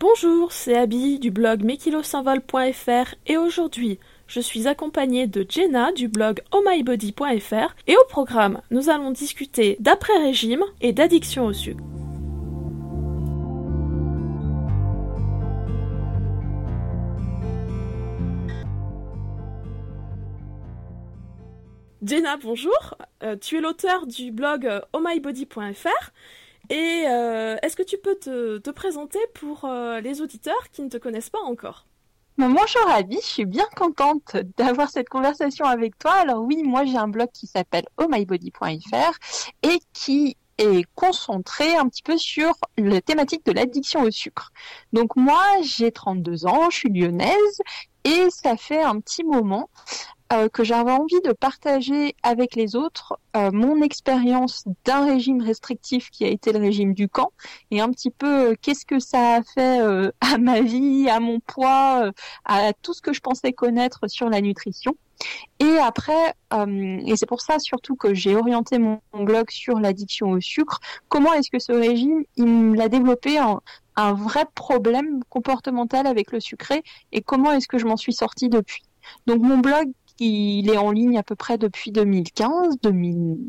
Bonjour, c'est Abby du blog mekilosinvol.fr et aujourd'hui, je suis accompagnée de Jenna du blog ohmybody.fr et au programme, nous allons discuter d'après-régime et d'addiction au sucre. Jenna, bonjour. Euh, tu es l'auteur du blog ohmybody.fr et euh, est-ce que tu peux te, présenter pour euh, les auditeurs qui ne te connaissent pas encore? Bonjour Abby, je suis bien contente d'avoir cette conversation avec toi. Alors oui, moi j'ai un blog qui s'appelle ohmybody.fr et qui est concentré un petit peu sur la thématique de l'addiction au sucre. Donc moi j'ai 32 ans, je suis lyonnaise et ça fait un petit moment euh, que j'avais envie de partager avec les autres euh, mon expérience d'un régime restrictif qui a été le régime du camp et un petit peu euh, qu'est-ce que ça a fait à ma vie, à mon poids, à tout ce que je pensais connaître sur la nutrition. Et après, et c'est pour ça surtout que j'ai orienté mon, blog sur l'addiction au sucre, comment est-ce que ce régime, il l'a développé en, un vrai problème comportemental avec le sucré et comment est-ce que je m'en suis sortie depuis? Donc mon blog il est en ligne à peu près depuis 2015,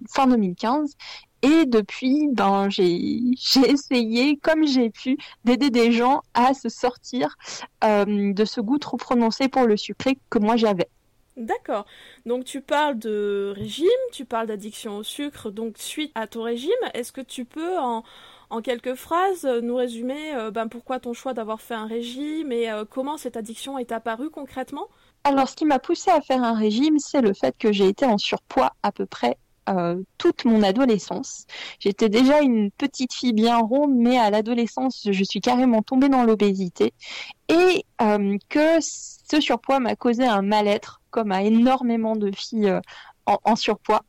fin 2015. Et depuis, ben, j'ai, essayé, comme j'ai pu, d'aider des gens à se sortir euh, de ce goût trop prononcé pour le sucré que moi j'avais. D'accord. Donc tu parles de régime, tu parles d'addiction au sucre, donc suite à ton régime, est-ce que tu peux en, quelques phrases nous résumer euh, ben, pourquoi ton choix d'avoir fait un régime et euh, comment cette addiction est apparue concrètement? Alors, ce qui m'a poussé à faire un régime, c'est le fait que j'ai été en surpoids à peu près euh, toute mon adolescence. J'étais déjà une petite fille bien ronde, mais à l'adolescence, je suis carrément tombée dans l'obésité et euh, que ce surpoids m'a causé un mal-être, comme à énormément de filles euh, en, surpoids.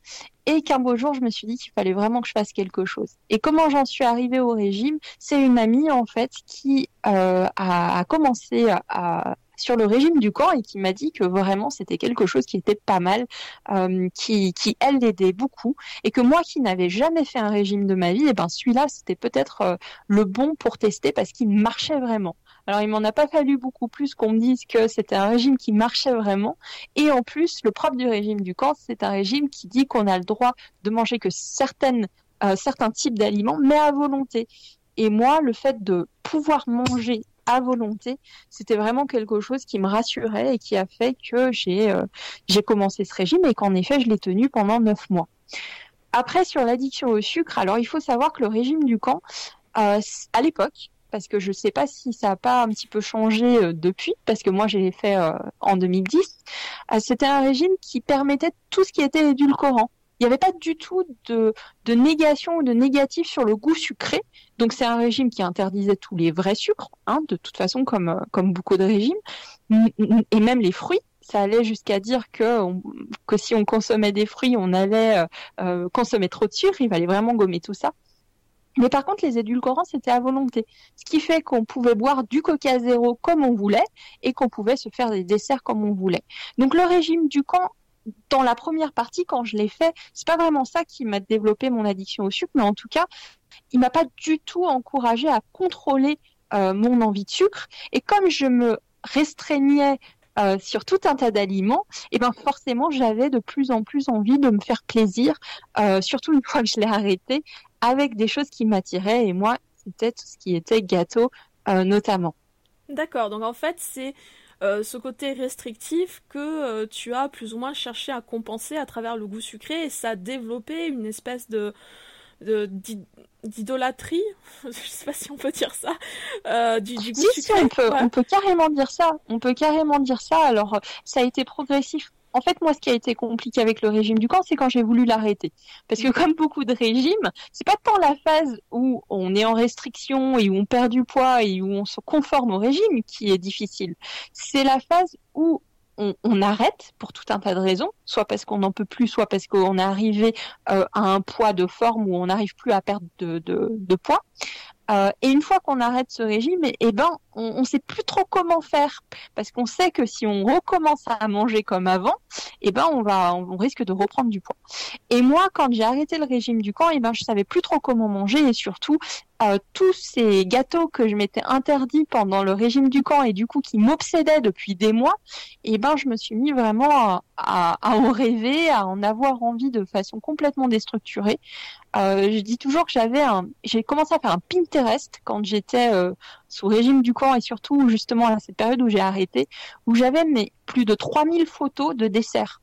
Et qu'un beau jour, je me suis dit qu'il fallait vraiment que je fasse quelque chose. Et comment j'en suis arrivée au régime? C'est une amie, en fait, qui a, commencé à, sur le régime du camp et qui m'a dit que vraiment c'était quelque chose qui était pas mal, euh, qui, qui elle l'aidait beaucoup et que moi qui n'avais jamais fait un régime de ma vie, et eh ben celui-là c'était peut-être euh, le bon pour tester parce qu'il marchait vraiment. Alors il m'en a pas fallu beaucoup plus qu'on me dise que c'était un régime qui marchait vraiment et en plus le propre du régime du camp c'est un régime qui dit qu'on a le droit de manger que certaines euh, certains types d'aliments mais à volonté. Et moi, le fait de pouvoir manger volonté, c'était vraiment quelque chose qui me rassurait et qui a fait que j'ai euh, j'ai commencé ce régime et qu'en effet je l'ai tenu pendant neuf mois. Après sur l'addiction au sucre, alors il faut savoir que le régime du camp euh, à l'époque, parce que je ne sais pas si ça n'a pas un petit peu changé euh, depuis, parce que moi j'ai fait en 2010, c'était un régime qui permettait tout ce qui était édulcorant il n'y avait pas du tout de, négation ou de négatif sur le goût sucré. Donc c'est un régime qui interdisait tous les vrais sucres, hein, de toute façon comme, euh, comme beaucoup de régimes, et même les fruits. Ça allait jusqu'à dire que, que si on consommait des fruits, on allait euh, euh, consommer trop de sucre, il fallait vraiment gommer tout ça. Mais par contre, les édulcorants, c'était à volonté. Ce qui fait qu'on pouvait boire du coca zéro comme on voulait et qu'on pouvait se faire des desserts comme on voulait. Donc le régime du camp dans la première partie, quand je l'ai fait, c'est pas vraiment ça qui m'a développé mon addiction au sucre, mais en tout cas, il m'a pas du tout encouragé à contrôler euh, mon envie de sucre. Et comme je me restreignais euh, sur tout un tas d'aliments, et eh ben forcément, j'avais de plus en plus envie de me faire plaisir, euh, surtout une fois que je l'ai arrêté, avec des choses qui m'attiraient. Et moi, c'était tout ce qui était gâteau, notamment. D'accord. Donc en fait, c'est euh, ce côté restrictif que euh, tu as plus ou moins cherché à compenser à travers le goût sucré et ça a développé une espèce de d'idolâtrie, je sais pas si on peut dire ça, euh, du, du, goût sucré. Si, on peut, on peut carrément dire ça. On peut carrément dire ça. Alors, ça a été progressif en fait, moi, ce qui a été compliqué avec le régime du camp, c'est quand j'ai voulu l'arrêter. Parce que comme beaucoup de régimes, c'est pas tant la phase où on est en restriction et où on perd du poids et où on se conforme au régime qui est difficile. C'est la phase où on, arrête pour tout un tas de raisons, soit parce qu'on n'en peut plus, soit parce qu'on est arrivé euh, à un poids de forme où on n'arrive plus à perdre de poids. Euh, et une fois qu'on arrête ce régime, eh ben, on ne sait plus trop comment faire parce qu'on sait que si on recommence à manger comme avant, eh ben, on va, on risque de reprendre du poids. Et moi, quand j'ai arrêté le régime du camp, eh ben, je savais plus trop comment manger et surtout, euh, tous ces gâteaux que je m'étais interdit pendant le régime du camp et du coup qui m'obsédaient depuis des mois, eh ben je me suis mis vraiment à, en rêver, à en avoir envie de façon complètement déstructurée. Euh, je dis toujours que j'avais un, j'ai commencé à faire un Pinterest quand j'étais euh, sous régime du camp et surtout justement à cette période où j'ai arrêté, où j'avais mes plus de 3000 photos de desserts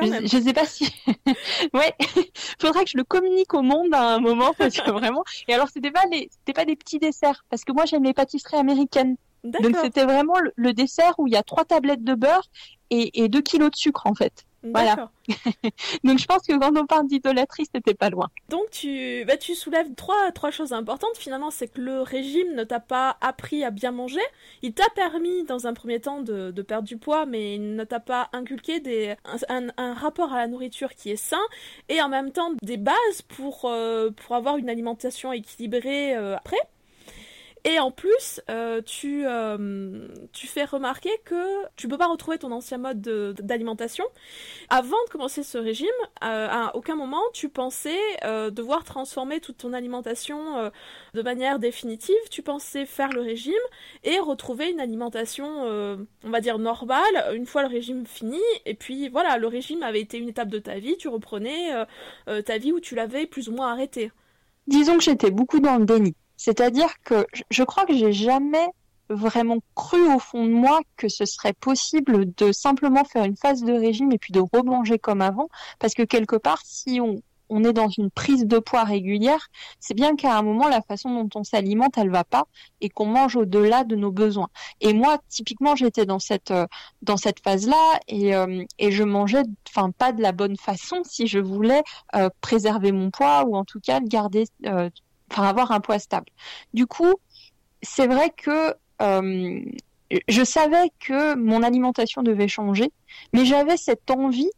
je, ne sais pas si. ouais, faudrait que je le communique au monde à un moment parce que vraiment. Et alors c'était pas les, c'était pas des petits desserts parce que moi j'aime les pâtisseries américaines. Donc c'était vraiment le, dessert où il y a trois tablettes de beurre et, et deux kilos de sucre en fait. Voilà. Donc je pense que quand on parle d'idolâtrie, c'était pas loin. Donc tu, bah, tu soulèves trois, trois choses importantes. Finalement, c'est que le régime ne t'a pas appris à bien manger. Il t'a permis, dans un premier temps, de, de, perdre du poids, mais il ne t'a pas inculqué des, un, un, rapport à la nourriture qui est sain et en même temps des bases pour, euh, pour avoir une alimentation équilibrée euh, après. Et en plus, euh, tu, euh, tu fais remarquer que tu peux pas retrouver ton ancien mode d'alimentation. Avant de commencer ce régime, euh, à aucun moment tu pensais devoir transformer toute ton alimentation de manière définitive. Tu pensais faire le régime et retrouver une alimentation, on va dire, normale, une fois le régime fini. Et puis voilà, le régime avait été une étape de ta vie, tu reprenais ta vie où tu l'avais plus ou moins arrêté. Disons que j'étais beaucoup dans le déni. C'est-à-dire que je crois que j'ai jamais vraiment cru au fond de moi que ce serait possible de simplement faire une phase de régime et puis de remanger comme avant, parce que quelque part, si on, est dans une prise de poids régulière, c'est bien qu'à un moment la façon dont on s'alimente, elle va pas et qu'on mange au-delà de nos besoins. Et moi, typiquement, j'étais dans cette euh, dans cette phase-là et euh, et je mangeais, enfin pas de la bonne façon si je voulais euh, préserver mon poids ou en tout cas garder enfin avoir un poids stable. Du coup, c'est vrai que euh, je savais que mon alimentation devait changer, mais j'avais cette envie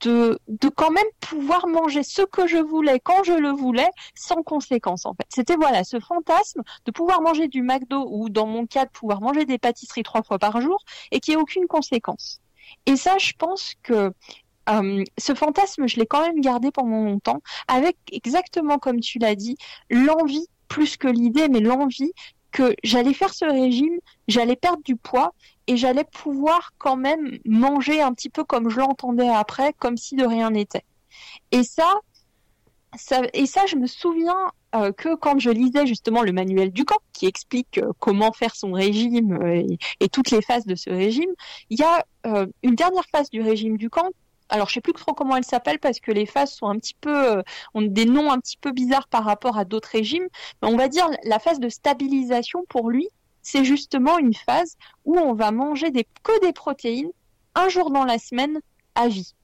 de, de quand même pouvoir manger ce que je voulais quand je le voulais sans conséquence en fait. C'était voilà ce fantasme de pouvoir manger du McDo ou dans mon cas de pouvoir manger des pâtisseries trois fois par jour et qu'il n'y ait aucune conséquence. Et ça, je pense que euh, ce fantasme, je l'ai quand même gardé pendant longtemps, avec exactement comme tu l'as dit, l'envie, plus que l'idée, mais l'envie que j'allais faire ce régime, j'allais perdre du poids et j'allais pouvoir quand même manger un petit peu comme je l'entendais après, comme si de rien n'était. Et ça, et ça, je me souviens euh, que quand je lisais justement le manuel du camp qui explique euh, comment faire son régime et, toutes les phases de ce régime, il y a une dernière phase du régime du camp alors je sais plus trop comment elle s'appelle parce que les phases sont un petit peu euh, ont des noms un petit peu bizarres par rapport à d'autres régimes. Mais on va dire la phase de stabilisation pour lui, c'est justement une phase où on va manger des, que des protéines un jour dans la semaine à vie.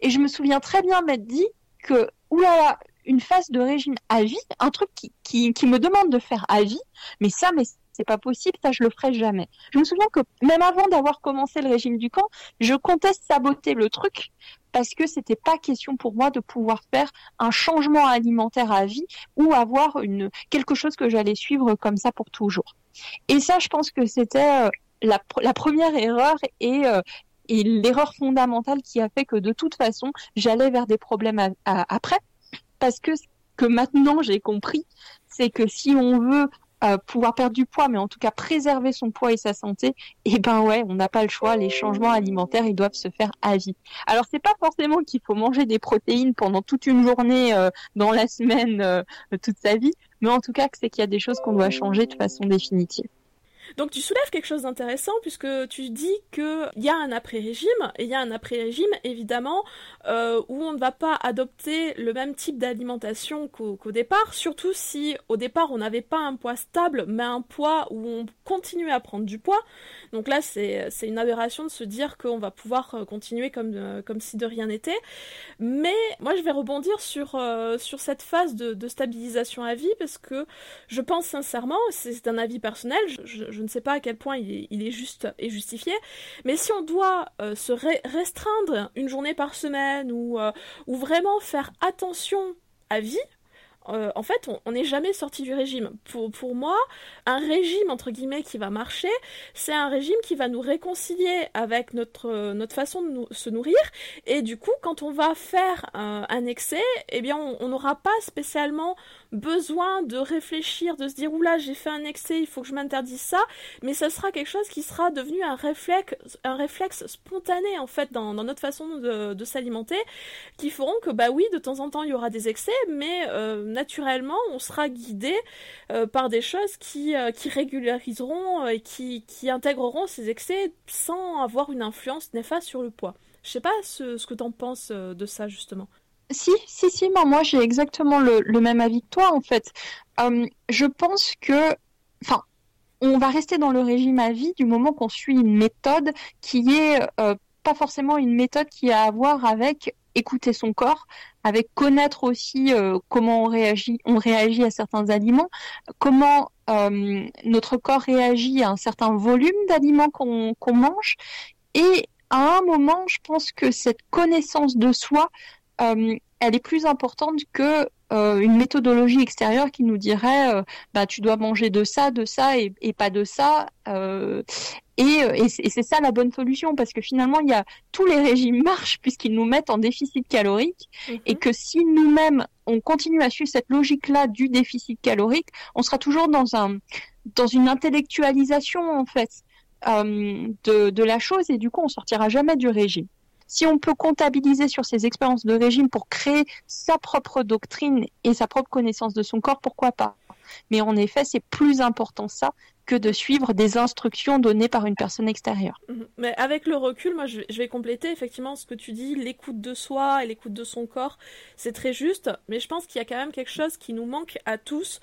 Et je me souviens très bien m'être dit que oulala, une phase de régime à vie, un truc qui, qui, qui me demande de faire à vie, mais ça, mais c'est pas possible, ça je le ferai jamais. Je me souviens que même avant d'avoir commencé le régime du camp, je comptais saboter le truc parce que c'était pas question pour moi de pouvoir faire un changement alimentaire à vie ou avoir une quelque chose que j'allais suivre comme ça pour toujours. Et ça, je pense que c'était euh, la, première erreur et euh, et l'erreur fondamentale qui a fait que de toute façon, j'allais vers des problèmes après parce que que maintenant j'ai compris, c'est que si on veut euh, pouvoir perdre du poids, mais en tout cas préserver son poids et sa santé, eh ben ouais, on n'a pas le choix. Les changements alimentaires, ils doivent se faire à vie. Alors c'est pas forcément qu'il faut manger des protéines pendant toute une journée euh, dans la semaine, euh, toute sa vie, mais en tout cas c'est qu'il y a des choses qu'on doit changer de façon définitive. Donc tu soulèves quelque chose d'intéressant puisque tu dis qu'il y a un après-régime, et il y a un après-régime évidemment euh, où on ne va pas adopter le même type d'alimentation qu'au départ, surtout si au départ on n'avait pas un poids stable mais un poids où on continuait à prendre du poids. Donc là c'est une aberration de se dire qu'on va pouvoir euh, continuer comme, euh, comme si de rien n'était. Mais moi je vais rebondir sur, sur cette phase de, stabilisation à vie parce que je pense sincèrement, c'est un avis personnel, ne sais pas à quel point il est, juste et justifié, mais si on doit euh, se restreindre une journée par semaine ou, euh, vraiment faire attention à vie, euh, en fait, on n'est jamais sorti du régime. Pour, moi, un régime, entre guillemets, qui va marcher, c'est un régime qui va nous réconcilier avec notre, notre façon de se nourrir. Et du coup, quand on va faire un excès, eh bien, on n'aura pas spécialement besoin de réfléchir, de se dire oula j'ai fait un excès, il faut que je m'interdise ça, mais ça sera quelque chose qui sera devenu un réflexe, un réflexe spontané en fait dans, notre façon de, s'alimenter, qui feront que bah oui de temps en temps il y aura des excès, mais euh, naturellement on sera guidé euh, par des choses qui, euh, régulariseront et qui, intégreront ces excès sans avoir une influence néfaste sur le poids. Je sais pas ce, ce que tu en penses de ça justement. Si, si, si, moi, j'ai exactement le, même avis que toi, en fait. Euh, je pense que, enfin, on va rester dans le régime à vie du moment qu'on suit une méthode qui est euh, pas forcément une méthode qui a à voir avec écouter son corps, avec connaître aussi euh, comment on réagit, on réagit à certains aliments, comment notre corps réagit à un certain volume d'aliments qu'on mange. Et à un moment, je pense que cette connaissance de soi euh, elle est plus importante que euh, une méthodologie extérieure qui nous dirait euh, bah tu dois manger de ça, de ça et, pas de ça. et, c'est ça la bonne solution parce que finalement il y a tous les régimes marchent puisqu'ils nous mettent en déficit calorique et mhm. que si nous-mêmes on continue à suivre cette logique-là du déficit calorique, on sera toujours dans un dans une intellectualisation en fait de, de la chose et du coup on sortira jamais du régime. Si on peut comptabiliser sur ses expériences de régime pour créer sa propre doctrine et sa propre connaissance de son corps, pourquoi pas? Mais en effet, c'est plus important ça que de suivre des instructions données par une personne extérieure. Mhm. Mais avec le recul, moi, je vais compléter effectivement ce que tu dis, l'écoute de soi et l'écoute de son corps, c'est très juste, mais je pense qu'il y a quand même quelque chose qui nous manque à tous.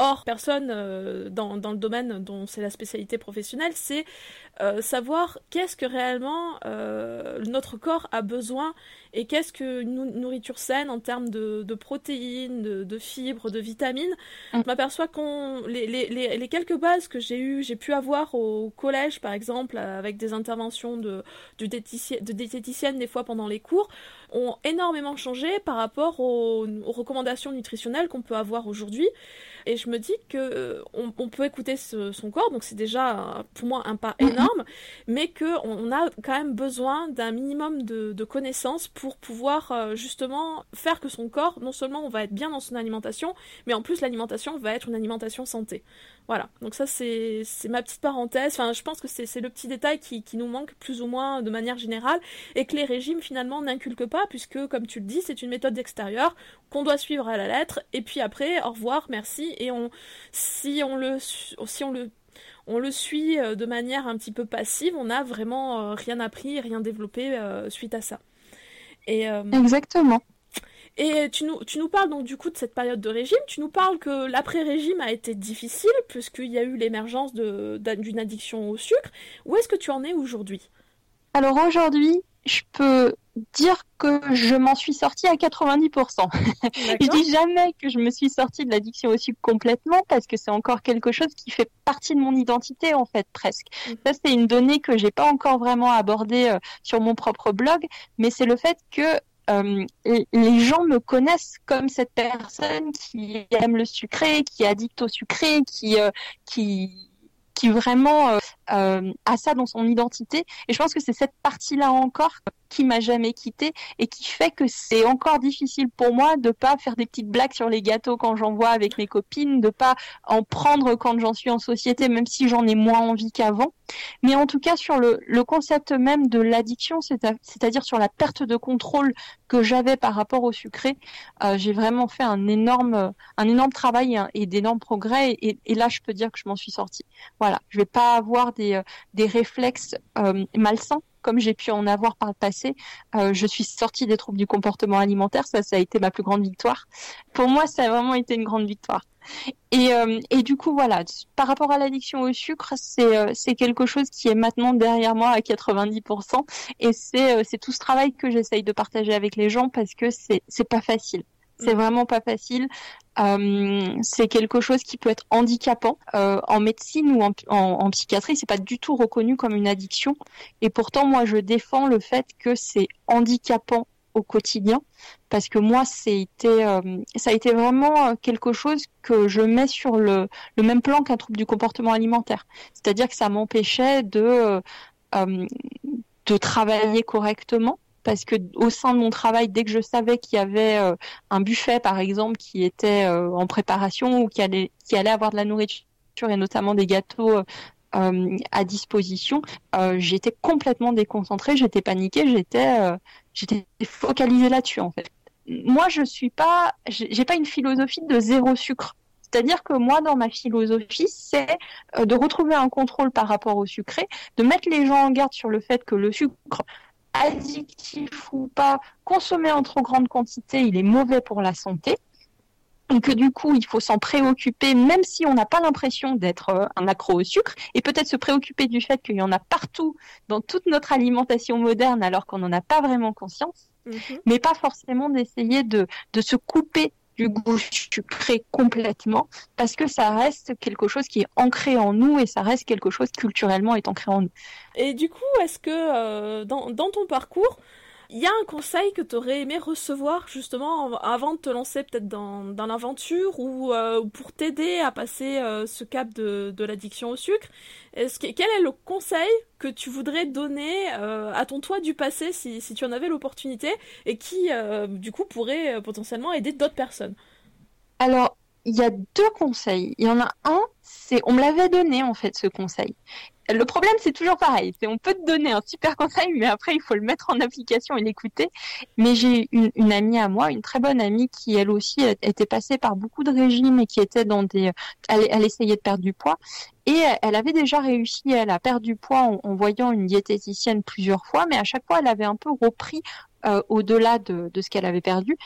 Or, personne euh, dans, dans, le domaine dont c'est la spécialité professionnelle, c'est euh, savoir qu'est-ce que réellement euh, notre corps a besoin et qu'est-ce que une nourriture saine en termes de, de protéines, de, de, fibres, de vitamines. Mm. Je m'aperçois qu'on les, les, les, quelques bases que j'ai eu, j'ai pu avoir au collège par exemple, avec des interventions de, de, de diététicienne des fois pendant les cours, ont énormément changé par rapport aux, aux recommandations nutritionnelles qu'on peut avoir aujourd'hui. Et je me dis que euh, on, on, peut écouter ce, son corps, donc c'est déjà pour moi un pas énorme, mais que on a quand même besoin d'un minimum de, de, connaissances pour pouvoir euh, justement faire que son corps, non seulement on va être bien dans son alimentation, mais en plus l'alimentation va être une alimentation santé. Voilà, donc ça c'est ma petite parenthèse. Enfin, je pense que c'est le petit détail qui, nous manque plus ou moins de manière générale et que les régimes finalement n'inculquent pas, puisque comme tu le dis, c'est une méthode extérieure qu'on doit suivre à la lettre. Et puis après, au revoir, merci. Et on, si on le, si on le on le suit euh, de manière un petit peu passive, on n'a vraiment euh, rien appris, rien développé euh, suite à ça. Exactement. Et tu nous, tu nous parles donc du coup de cette période de régime, tu nous parles que l'après-régime a été difficile puisqu'il y a eu l'émergence d'une addiction au sucre. Où est-ce que tu en es aujourd'hui? Alors aujourd'hui, je peux dire que je m'en suis sortie à 90%. je dis jamais que je me suis sortie de l'addiction au sucre complètement parce que c'est encore quelque chose qui fait partie de mon identité en fait presque. Mhm. Ça c'est une donnée que j'ai pas encore vraiment abordée euh, sur mon propre blog, mais c'est le fait que euh, les gens me connaissent comme cette personne qui aime le sucré, qui est addict au sucré, qui euh, qui qui vraiment euh, euh, a ça dans son identité. Et je pense que c'est cette partie-là encore qui m'a jamais quitté et qui fait que c'est encore difficile pour moi de pas faire des petites blagues sur les gâteaux quand j'en vois avec mes copines, de pas en prendre quand j'en suis en société, même si j'en ai moins envie qu'avant. Mais en tout cas, sur le, concept même de l'addiction, c'est-à-dire sur la perte de contrôle que j'avais par rapport au sucré, euh, j'ai vraiment fait un énorme, travail et, d'énormes progrès. Et, là, je peux dire que je m'en suis sortie. Voilà, je vais pas avoir des, euh, réflexes euh, malsains comme j'ai pu en avoir par le passé. Euh, je suis sortie des troubles du comportement alimentaire, ça, ça a été ma plus grande victoire. Pour moi, ça a vraiment été une grande victoire. Et, euh, du coup, voilà, par rapport à l'addiction au sucre, c'est euh, quelque chose qui est maintenant derrière moi à 90%. Et c'est tout ce travail que j'essaye de partager avec les gens parce que c'est pas facile. C'est mm. vraiment pas facile. Euh, c'est quelque chose qui peut être handicapant euh, en médecine ou en, en, en psychiatrie. C'est pas du tout reconnu comme une addiction. Et pourtant, moi, je défends le fait que c'est handicapant au quotidien parce que moi, été, euh, ça a été vraiment quelque chose que je mets sur le, le même plan qu'un trouble du comportement alimentaire. C'est-à-dire que ça m'empêchait de de travailler correctement parce que au sein de mon travail, dès que je savais qu'il y avait un buffet, par exemple, qui était en préparation ou qui allait, avoir de la nourriture et notamment des gâteaux euh, à disposition, euh, j'étais complètement déconcentrée, j'étais paniquée, j'étais euh, j'étais focalisée là-dessus en fait. Moi, je suis pas, j'ai pas une philosophie de zéro sucre. C'est-à-dire que moi, dans ma philosophie, c'est de retrouver un contrôle par rapport au sucré, de mettre les gens en garde sur le fait que le sucre, addictif ou pas, consommé en trop grande quantité, il est mauvais pour la santé et que du coup il faut s'en préoccuper même si on n'a pas l'impression d'être euh, un accro au sucre et peut-être se préoccuper du fait qu'il y en a partout dans toute notre alimentation moderne alors qu'on n'en a pas vraiment conscience mhm. mais pas forcément d'essayer de, de se couper du goût sucré complètement parce que ça reste quelque chose qui est ancré en nous et ça reste quelque chose culturellement est ancré en nous. Et du coup, est-ce que euh, dans, dans ton parcours, il y a un conseil que tu aurais aimé recevoir justement avant de te lancer peut-être dans, dans l'aventure ou euh, pour t'aider à passer euh, ce cap de, de l'addiction au sucre? Est-ce que, Quel est le conseil que tu voudrais donner euh, à ton toi du passé si, si tu en avais l'opportunité et qui du coup pourrait potentiellement aider d'autres personnes? Alors, il y a deux conseils. Il y en a un, c'est on me l'avait donné en fait ce conseil. Le problème, c'est toujours pareil. On peut te donner un super conseil, mais après, il faut le mettre en application et l'écouter. Mais j'ai une, amie à moi, une très bonne amie, qui elle aussi était passée par beaucoup de régimes et qui était dans des, elle, essayait de perdre du poids. Et elle avait déjà réussi, elle a perdu du poids en, voyant une diététicienne plusieurs fois, mais à chaque fois, elle avait un peu repris euh, au-delà de, de ce qu'elle avait perdu.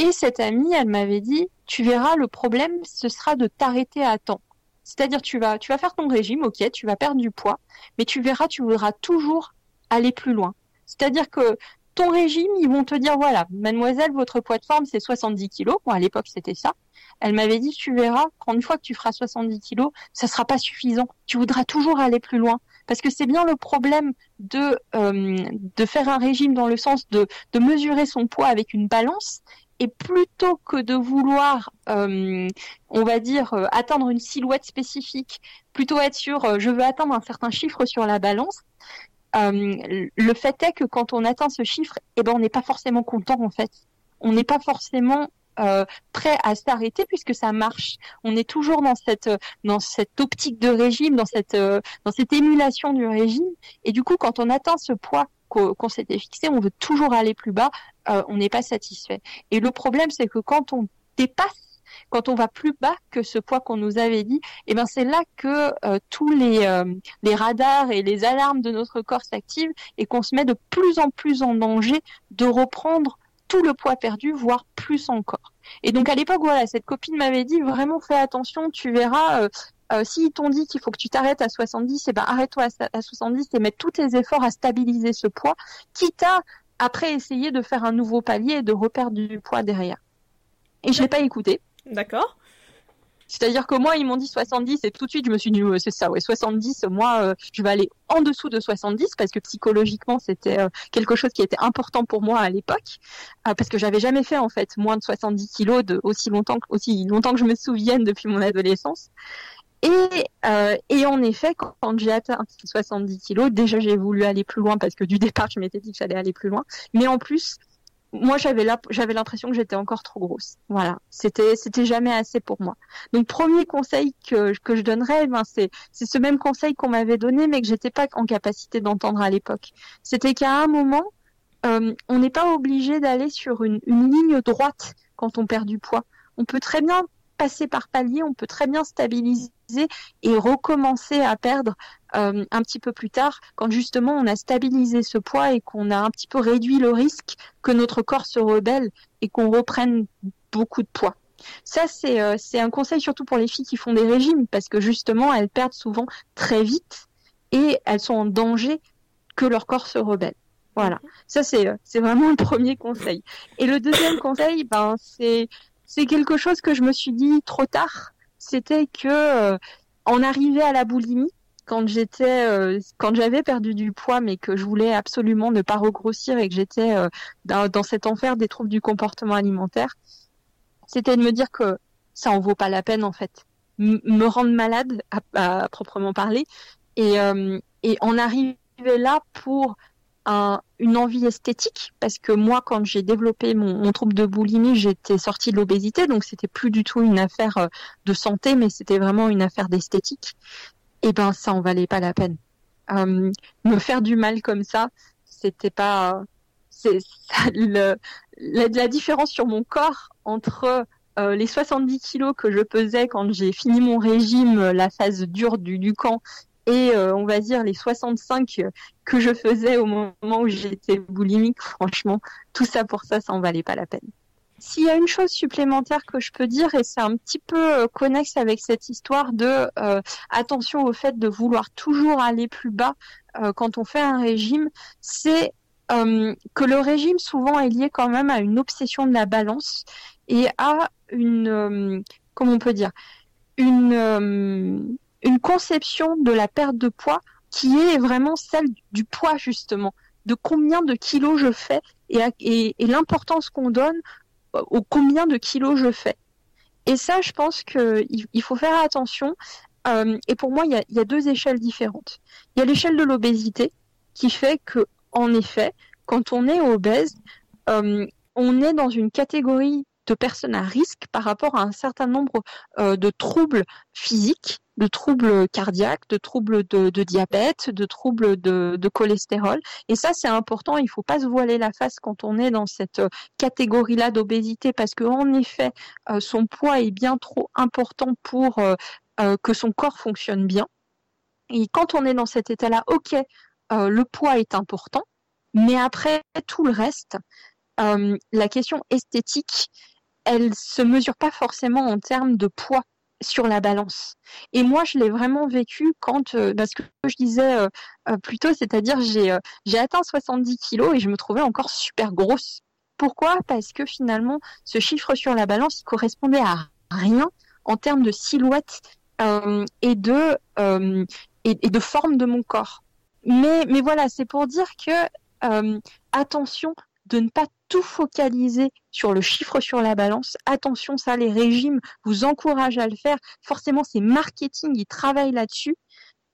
Et cette amie, elle m'avait dit, tu verras, le problème, ce sera de t'arrêter à temps. C'est-à-dire tu vas, tu vas faire ton régime, ok, tu vas perdre du poids, mais tu verras, tu voudras toujours aller plus loin. C'est-à-dire que ton régime, ils vont te dire, voilà, mademoiselle, votre poids de forme, c'est 70 kilos. Bon, à l'époque, c'était ça. Elle m'avait dit, tu verras, quand une fois que tu feras 70 kilos, ça sera pas suffisant. Tu voudras toujours aller plus loin. Parce que c'est bien le problème de, euh, de faire un régime dans le sens de mesurer son poids avec une balance et plutôt que de vouloir, euh, on va dire, euh, atteindre une silhouette spécifique, plutôt être sûr, euh, je veux atteindre un certain chiffre sur la balance, le fait est que quand on atteint ce chiffre, eh ben, on n'est pas forcément content en fait. On n'est pas forcément prêt à s'arrêter puisque ça marche. On est toujours dans cette dans cette optique de régime, dans cette dans cette émulation du régime. Et du coup, quand on atteint ce poids qu'on s'était fixé, on veut toujours aller plus bas, euh, on n'est pas satisfait. Et le problème, c'est que quand on dépasse, quand on va plus bas que ce poids qu'on nous avait dit, et eh ben c'est là que euh, tous les, euh, les radars et les alarmes de notre corps s'activent et qu'on se met de plus en plus en danger de reprendre tout le poids perdu, voire plus encore. Et donc à l'époque, voilà, cette copine m'avait dit vraiment fais attention, tu verras, euh, s'ils t'ont dit qu'il faut que tu t'arrêtes à 70, eh ben arrête-toi à, 70 et mets tous tes efforts à stabiliser ce poids, quitte à après essayer de faire un nouveau palier et de reperdre du poids derrière. Et je l'ai pas écouté. D'accord. C'est-à-dire que moi, ils m'ont dit 70 et tout de suite, je me suis dit, c'est ça, ouais, 70, moi, euh, je vais aller en dessous de 70 parce que psychologiquement, c'était euh, quelque chose qui était important pour moi à l'époque parce que j'avais jamais fait, en fait, moins de 70 kilos de aussi longtemps, aussi longtemps que je me souvienne depuis mon adolescence. Et, euh, et en effet, quand j'ai atteint 70 kilos, déjà j'ai voulu aller plus loin parce que du départ je m'étais dit que j'allais aller plus loin. Mais en plus, moi j'avais l'impression que j'étais encore trop grosse. Voilà, c'était c'était jamais assez pour moi. Donc premier conseil que que je donnerais, ben c'est c'est ce même conseil qu'on m'avait donné, mais que j'étais pas en capacité d'entendre à l'époque. C'était qu'à un moment, euh, on n'est pas obligé d'aller sur une, une ligne droite quand on perd du poids. On peut très bien passer par palier, on peut très bien stabiliser et recommencer à perdre euh, un petit peu plus tard quand justement on a stabilisé ce poids et qu'on a un petit peu réduit le risque que notre corps se rebelle et qu'on reprenne beaucoup de poids. Ça, c'est euh, un conseil surtout pour les filles qui font des régimes parce que justement, elles perdent souvent très vite et elles sont en danger que leur corps se rebelle. Voilà, ça c'est euh, c'est vraiment le premier conseil. Et le deuxième conseil, ben c'est quelque chose que je me suis dit trop tard. C'était que euh, en arrivait à la boulimie quand j'étais euh, quand j'avais perdu du poids mais que je voulais absolument ne pas regrossir et que j'étais euh, dans, cet enfer des troubles du comportement alimentaire. C'était de me dire que ça en vaut pas la peine en fait. Me rendre malade à, proprement parler. Et et en arriver là pour une envie esthétique parce que moi quand j'ai développé mon, trouble de boulimie j'étais sortie de l'obésité donc c'était plus du tout une affaire euh, de santé mais c'était vraiment une affaire d'esthétique. Et eh ben ça en valait pas la peine. Euh, me faire du mal comme ça c'était pas c'est le, la, différence sur mon corps entre euh, les 70 kilos que je pesais quand j'ai fini mon régime, la phase dure du, du camp, et euh, on va dire les 65 que je faisais au moment où j'étais boulimique, franchement, tout ça pour ça, ça en valait pas la peine. S'il y a une chose supplémentaire que je peux dire, et c'est un petit peu euh, connexe avec cette histoire de euh, attention au fait de vouloir toujours aller plus bas quand on fait un régime, c'est que le régime souvent est lié quand même à une obsession de la balance et à une, comment on peut dire, une une conception de la perte de poids qui est vraiment celle du poids justement, de combien de kilos je fais et, l'importance qu'on donne au combien de kilos je fais. Et ça, je pense qu'il il faut faire attention. Euh, et pour moi, il y, a, deux échelles différentes. Il y a l'échelle de l'obésité qui fait que, en effet, quand on est obèse, euh, on est dans une catégorie de personnes à risque par rapport à un certain nombre euh, de troubles physiques de troubles cardiaques, de troubles de, diabète, de troubles de, cholestérol. Et ça, c'est important. Il ne faut pas se voiler la face quand on est dans cette euh, catégorie-là d'obésité parce qu'en effet, euh, son poids est bien trop important pour que son corps fonctionne bien. Et quand on est dans cet état-là, ok, le poids est important, mais après tout le reste, la question esthétique, elle se mesure pas forcément en termes de poids sur la balance. Et moi, je l'ai vraiment vécu quand, euh, parce que je disais euh, euh, plus tôt, c'est-à-dire j'ai j'ai atteint 70 kilos et je me trouvais encore super grosse. Pourquoi? Parce que finalement, ce chiffre sur la balance, il correspondait à rien en termes de silhouette et de et, de forme de mon corps. Mais mais voilà, c'est pour dire que attention de ne pas tout focaliser sur le chiffre sur la balance. Attention, ça, les régimes vous encouragent à le faire. Forcément, c'est marketing, ils travaillent là-dessus,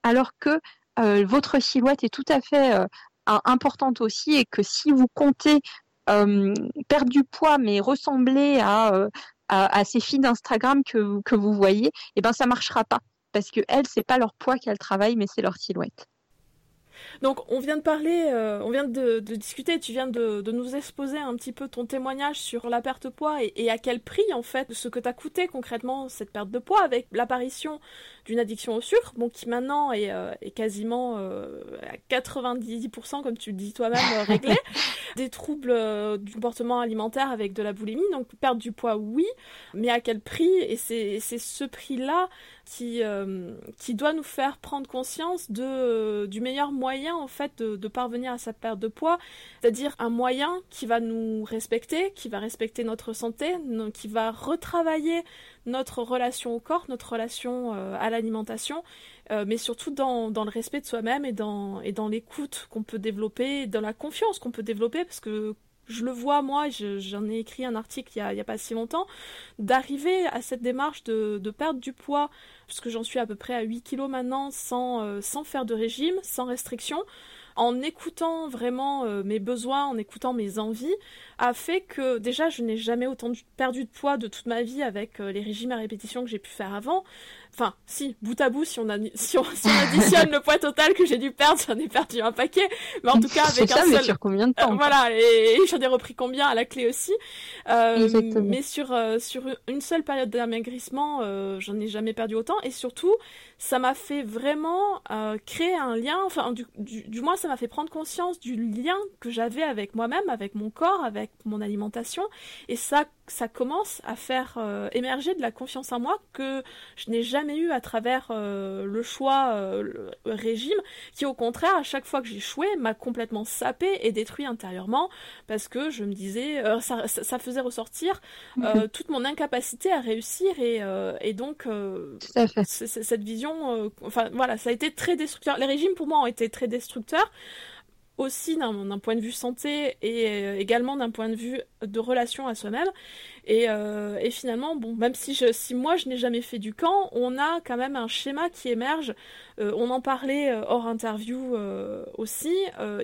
alors que euh, votre silhouette est tout à fait euh, importante aussi et que si vous comptez euh, perdre du poids mais ressembler à, ces filles d'Instagram que, que vous voyez, eh ben ça marchera pas parce que elles c'est pas leur poids qu'elles travaillent mais c'est leur silhouette. Donc on vient de parler, euh, on vient de, discuter, tu viens de, nous exposer un petit peu ton témoignage sur la perte de poids et, à quel prix en fait, ce que t'as coûté concrètement cette perte de poids avec l'apparition d'une addiction au sucre, bon qui maintenant est, euh, quasiment euh, à 90% comme tu le dis toi-même réglé, des troubles du comportement alimentaire avec de la boulimie, donc perdre du poids oui, mais à quel prix? Et c'est ce prix-là qui, euh, qui doit nous faire prendre conscience de, euh, du meilleur moyen en fait de, parvenir à sa perte de poids, c'est-à-dire un moyen qui va nous respecter, qui va respecter notre santé, qui va retravailler notre relation au corps, notre relation euh, à l'alimentation, mais surtout dans, dans, le respect de soi-même et dans, et dans l'écoute qu'on peut développer, dans la confiance qu'on peut développer, parce que je le vois moi, j'en ai écrit un article il y a, pas si longtemps, d'arriver à cette démarche de, de, perdre du poids, puisque j'en suis à peu près à 8 kilos maintenant, sans, euh, sans faire de régime, sans restriction, en écoutant vraiment euh, mes besoins, en écoutant mes envies, a fait que déjà je n'ai jamais autant perdu de poids de toute ma vie avec euh, les régimes à répétition que j'ai pu faire avant. Enfin, si, bout à bout, si on, a, si on, additionne le poids total que j'ai dû perdre, j'en ai perdu un paquet. Mais en tout cas, avec un seul... mais sur combien de temps euh, Voilà, et, j'en ai repris combien à la clé aussi. Euh, mais sur, euh, sur une seule période d'amaigrissement, euh, j'en ai jamais perdu autant. Et surtout, ça m'a fait vraiment euh, créer un lien, enfin, du, du, du moins, ça m'a fait prendre conscience du lien que j'avais avec moi-même, avec mon corps, avec mon alimentation. Et ça ça commence à faire euh, émerger de la confiance en moi que je n'ai jamais eu à travers euh, le choix euh, le régime qui au contraire à chaque fois que j'ai échoué m'a complètement sapé et détruit intérieurement parce que je me disais ça, ça, faisait ressortir mhm. toute mon incapacité à réussir et, et donc cette vision enfin voilà ça a été très destructeur. Les régimes pour moi ont été très destructeurs aussi d'un point de vue santé et euh, également d'un point de vue de relation à soi-même. Et, euh, et finalement, bon, même si, je, si moi je n'ai jamais fait du camp, on a quand même un schéma qui émerge. Euh, on en parlait hors interview aussi.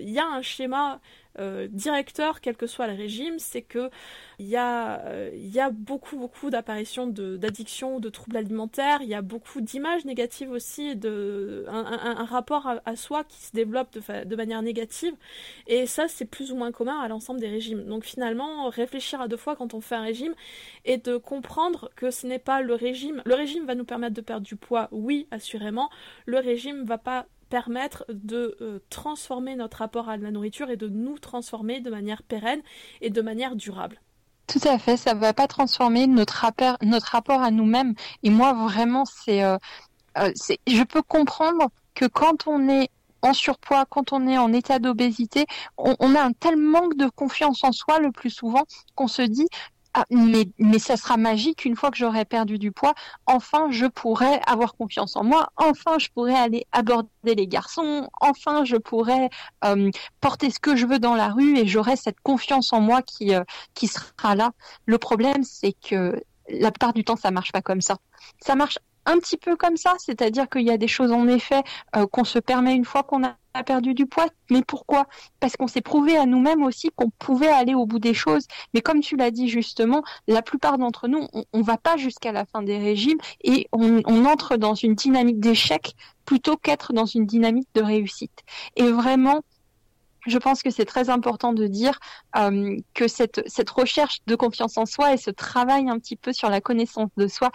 Il y a un schéma euh, directeur, quel que soit le régime, c'est que il y, a, a beaucoup, beaucoup d'apparitions d'addiction, de, de, troubles alimentaires, il y a beaucoup d'images négatives aussi, de, un, rapport à, à, soi qui se développe de, de manière négative, et ça c'est plus ou moins commun à l'ensemble des régimes. Donc finalement, réfléchir à deux fois quand on fait un régime et de comprendre que ce n'est pas le régime. Le régime va nous permettre de perdre du poids, oui, assurément. Le régime va pas permettre de euh, transformer notre rapport à la nourriture et de nous transformer de manière pérenne et de manière durable. Tout à fait, ça ne va pas transformer notre rapport, à nous-mêmes. Et moi, vraiment, c'est, euh, euh, je peux comprendre que quand on est en surpoids, quand on est en état d'obésité, on, a un tel manque de confiance en soi le plus souvent qu'on se dit ah, mais, mais ça sera magique une fois que j'aurai perdu du poids. Enfin, je pourrai avoir confiance en moi. Enfin, je pourrai aller aborder les garçons. Enfin, je pourrai euh, porter ce que je veux dans la rue et j'aurai cette confiance en moi qui, euh, qui sera là. Le problème, c'est que la plupart du temps, ça marche pas comme ça. Ça marche un petit peu comme ça, c'est-à-dire qu'il y a des choses en effet euh, qu'on se permet une fois qu'on a perdu du poids. Mais pourquoi? Parce qu'on s'est prouvé à nous-mêmes aussi qu'on pouvait aller au bout des choses. Mais comme tu l'as dit justement, la plupart d'entre nous, on, ne va pas jusqu'à la fin des régimes et on, on entre dans une dynamique d'échec plutôt qu'être dans une dynamique de réussite. Et vraiment, je pense que c'est très important de dire euh, que cette, recherche de confiance en soi et ce travail un petit peu sur la connaissance de soi,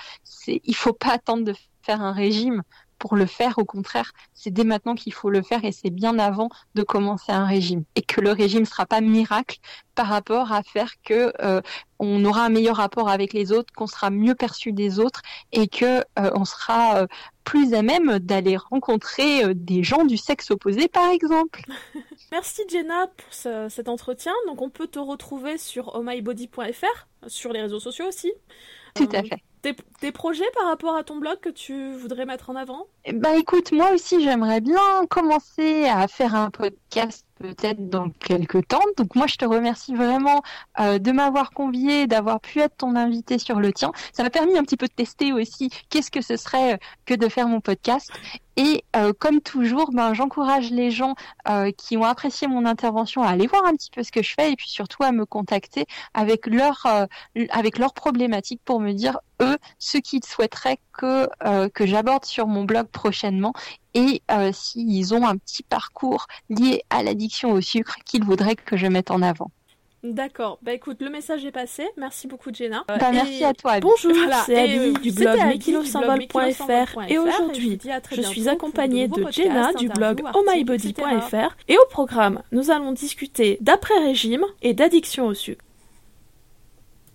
il faut pas attendre de faire un régime pour le faire. Au contraire, c'est dès maintenant qu'il faut le faire et c'est bien avant de commencer un régime. Et que le régime ne sera pas miracle par rapport à faire que euh, on aura un meilleur rapport avec les autres, qu'on sera mieux perçu des autres et que euh, on sera euh, plus à même d'aller rencontrer des gens du sexe opposé, par exemple. Merci Jenna pour ce, cet entretien. Donc on peut te retrouver sur ohmybody.fr, sur les réseaux sociaux aussi. Tout à fait. Tes, tes, projets par rapport à ton blog que tu voudrais mettre en avant? Bah écoute, moi aussi j'aimerais bien commencer à faire un podcast peut-être dans quelques temps. Donc moi je te remercie vraiment euh, de m'avoir convié, d'avoir pu être ton invité sur le tien. Ça m'a permis un petit peu de tester aussi qu'est-ce que ce serait que de faire mon podcast. Et euh, comme toujours, ben, j'encourage les gens euh, qui ont apprécié mon intervention à aller voir un petit peu ce que je fais et puis surtout à me contacter avec leur euh, problématiques pour me dire eux ce qu'ils souhaiteraient que euh, que j'aborde sur mon blog prochainement et s'ils ont un petit parcours lié à l'addiction au sucre qu'ils voudraient que je mette en avant. D'accord. Bah écoute, le message est passé. Merci beaucoup Jenna. Euh, bah, merci à toi. Bonjour, voilà. c'est Abby du blog mekilosymbol.fr et aujourd'hui, je suis accompagnée de Jenna du blog ohmybody.fr et au programme, nous allons discuter d'après-régime et d'addiction au sucre.